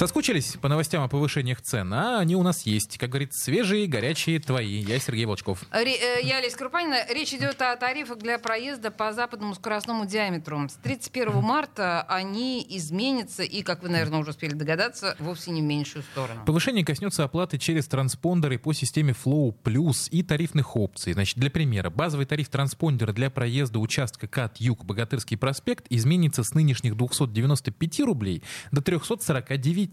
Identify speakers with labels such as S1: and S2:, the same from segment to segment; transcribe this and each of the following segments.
S1: Соскучились по новостям о повышениях цен? А они у нас есть. Как говорится, свежие, горячие, твои. Я Сергей Волчков.
S2: Ре- э, Я Олеся Крупанина. Речь идет о тарифах для проезда по западному скоростному диаметру. С 31 марта они изменятся и, как вы, наверное, уже успели догадаться, вовсе не в меньшую сторону.
S1: Повышение коснется оплаты через транспондеры по системе Flow Plus и тарифных опций. Значит, для примера, базовый тариф транспондера для проезда участка КАТ-Юг Богатырский проспект изменится с нынешних 295 рублей до 349,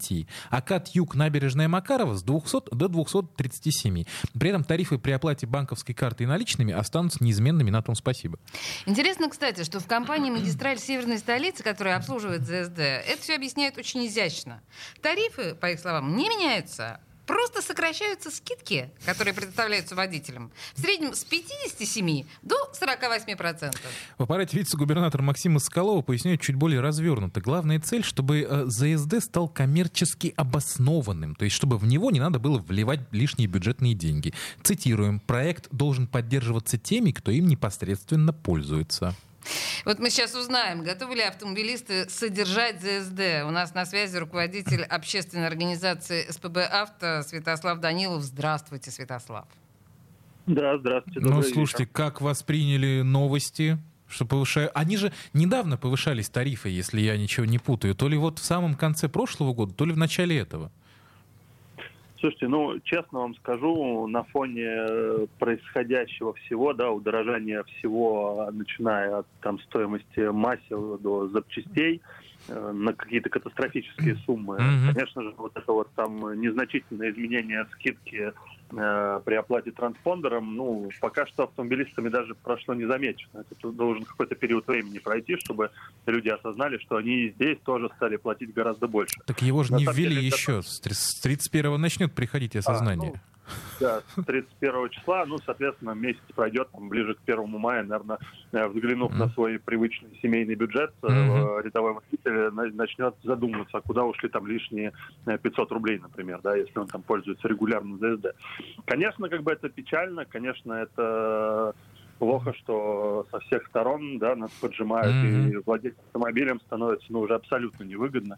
S1: а КАТ-Юг Набережная Макарова с 200 до 237. При этом тарифы при оплате банковской картой и наличными останутся неизменными, на том спасибо.
S2: Интересно, кстати, что в компании «Магистраль Северной столицы», которая обслуживает ЗСД, это все объясняют очень изящно. Тарифы, по их словам, не меняются, Просто сокращаются скидки, которые предоставляются водителям. В среднем с 57 до 48%.
S1: В аппарате вице-губернатора Максима Скалова поясняют чуть более развернуто. Главная цель, чтобы э, ЗСД стал коммерчески обоснованным, то есть чтобы в него не надо было вливать лишние бюджетные деньги. Цитируем, проект должен поддерживаться теми, кто им непосредственно пользуется.
S2: Вот мы сейчас узнаем, готовы ли автомобилисты содержать ЗСД. У нас на связи руководитель общественной организации СПБ «Авто» Святослав Данилов. Здравствуйте, Святослав.
S3: Да, здравствуйте.
S1: Ну, слушайте,
S3: вечер.
S1: как восприняли новости? Что повышают? Они же недавно повышались тарифы, если я ничего не путаю. То ли вот в самом конце прошлого года, то ли в начале этого.
S3: Слушайте, ну, честно вам скажу, на фоне э, происходящего всего, да, удорожания всего, начиная от там стоимости масел до запчастей, э, на какие-то катастрофические суммы.
S1: Мгм.
S3: Конечно же, вот это вот там незначительное изменение скидки при оплате транспондером, ну, пока что автомобилистами даже прошло незамечено. Это должен какой-то период времени пройти, чтобы люди осознали, что они здесь тоже стали платить гораздо больше.
S1: Так его же
S3: На
S1: не ввели
S3: деле, это
S1: еще. С три- С 31-го начнет приходить осознание.
S3: ну, Да, с 31 числа, ну, соответственно, месяц пройдет, там, ближе к 1 мая, наверное, э, взглянув на свой привычный семейный бюджет, э,
S1: Мгм.
S3: рядовой водитель на- начнет задумываться, а куда ушли там лишние э, 500 рублей, например, да, если он там пользуется регулярно ЗСД. Конечно, как бы это печально, конечно, это плохо, что со всех сторон, да, нас поджимают,
S1: Мгм.
S3: и владеть автомобилем становится, ну, уже абсолютно невыгодно.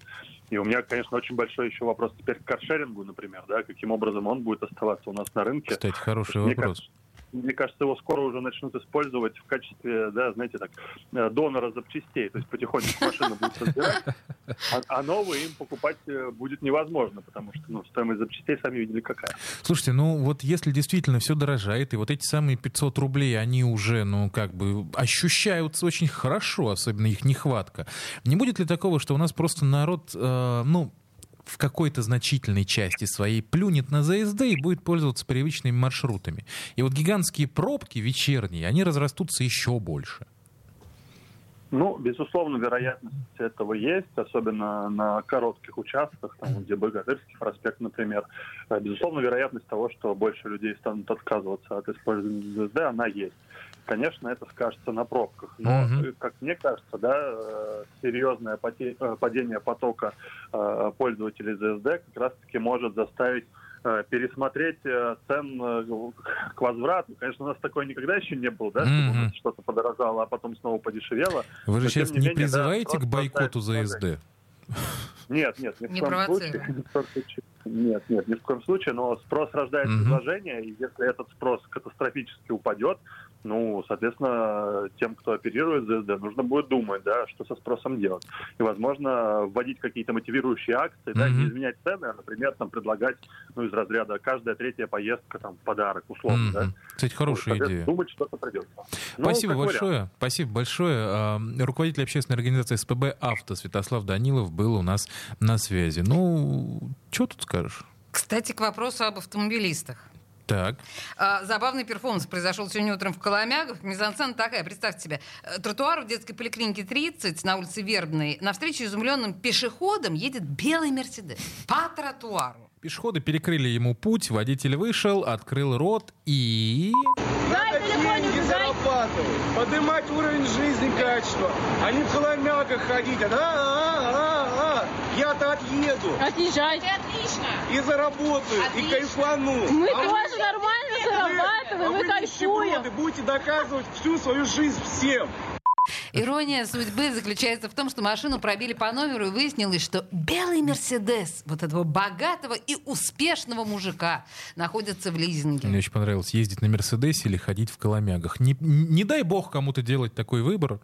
S3: И у меня, конечно, очень большой еще вопрос теперь к каршерингу, например, да, каким образом он будет оставаться у нас на рынке.
S1: Кстати, хороший
S3: Мне
S1: вопрос.
S3: кажется, мне кажется, его скоро уже начнут использовать в качестве, да, знаете, так, э, донора запчастей. То есть потихонечку машина будет разбирать, а, а новые им покупать э, будет невозможно, потому что ну, стоимость запчастей сами видели какая.
S1: Слушайте, ну вот если действительно все дорожает, и вот эти самые 500 рублей, они уже, ну, как бы ощущаются очень хорошо, особенно их нехватка. Не будет ли такого, что у нас просто народ, э, ну, в какой-то значительной части своей плюнет на ЗСД и будет пользоваться привычными маршрутами. И вот гигантские пробки вечерние, они разрастутся еще больше.
S3: Ну, безусловно, вероятность этого есть, особенно на коротких участках, там, где Богатырский проспект, например. Э, Безусловно, вероятность того, что больше людей станут отказываться от использования ЗСД, она есть. Конечно, это скажется на пробках, но, э, как мне кажется, да, э, серьезное падение потока пользователей ЗСД как раз-таки может заставить пересмотреть э, цен э, к возврату. Конечно, у нас такое никогда еще не было, да, чтобы у нас
S1: Мгм.
S3: что-то подорожало, а потом снова подешевело.
S1: Вы же
S3: Но,
S1: сейчас не,
S3: не менее, да,
S1: призываете
S3: просто
S1: к бойкоту
S3: оставить
S1: ЗСД?
S3: Нет, нет, ни в
S2: Не
S3: коем случае. Ни в коем случае. Нет, нет, ни в коем случае. Но спрос рождает
S1: Мгм.
S3: предложение, и если этот спрос катастрофически упадет, ну, соответственно, тем, кто оперирует ЗСД, нужно будет думать, да, что со спросом делать. И, возможно, вводить какие-то мотивирующие акции, да,
S1: Мгм.
S3: не изменять цены, а, например, там предлагать, ну, из разряда каждая третья поездка, там, подарок, условно, да.
S1: Мгм. Кстати, хорошая
S3: Соответственно,
S1: идея.
S3: Думать что-то придется. Ну,
S1: Спасибо
S3: вариант.
S1: большое. Спасибо большое. А, Руководитель общественной организации СПБ «Авто» Святослав Данилов был у нас на связи. Ну, что тут скажешь?
S2: Кстати, к вопросу об автомобилистах.
S1: Так.
S2: А, Забавный перформанс произошел сегодня утром в Коломягах. Мизансцена такая, представьте себе. Э, Тротуар в детской поликлинике 30 на улице Вербной. Навстречу изумленным пешеходам едет белый Мерседес. По тротуару.
S1: Пешеходы перекрыли ему путь, водитель вышел, открыл рот и...
S4: Надо деньги зарабатывать, поднимать уровень жизни, качества, а не в холомяках ходить. А, а, а, а. Я-то отъеду
S5: Отъезжайте.
S4: И заработаю, и
S5: Отлично.
S4: кайфану.
S5: Мы
S4: А вы-
S5: тоже нормально зарабатываем.
S4: а
S5: Мы
S3: вы нищеброды, будете доказывать всю свою жизнь всем.
S2: Ирония судьбы заключается в том, что машину пробили по номеру и выяснилось, что белый Мерседес вот этого богатого и успешного мужика находится в лизинге.
S1: Мне очень понравилось ездить на Мерседесе или ходить в Коломягах. Не, не дай бог кому-то делать такой выбор.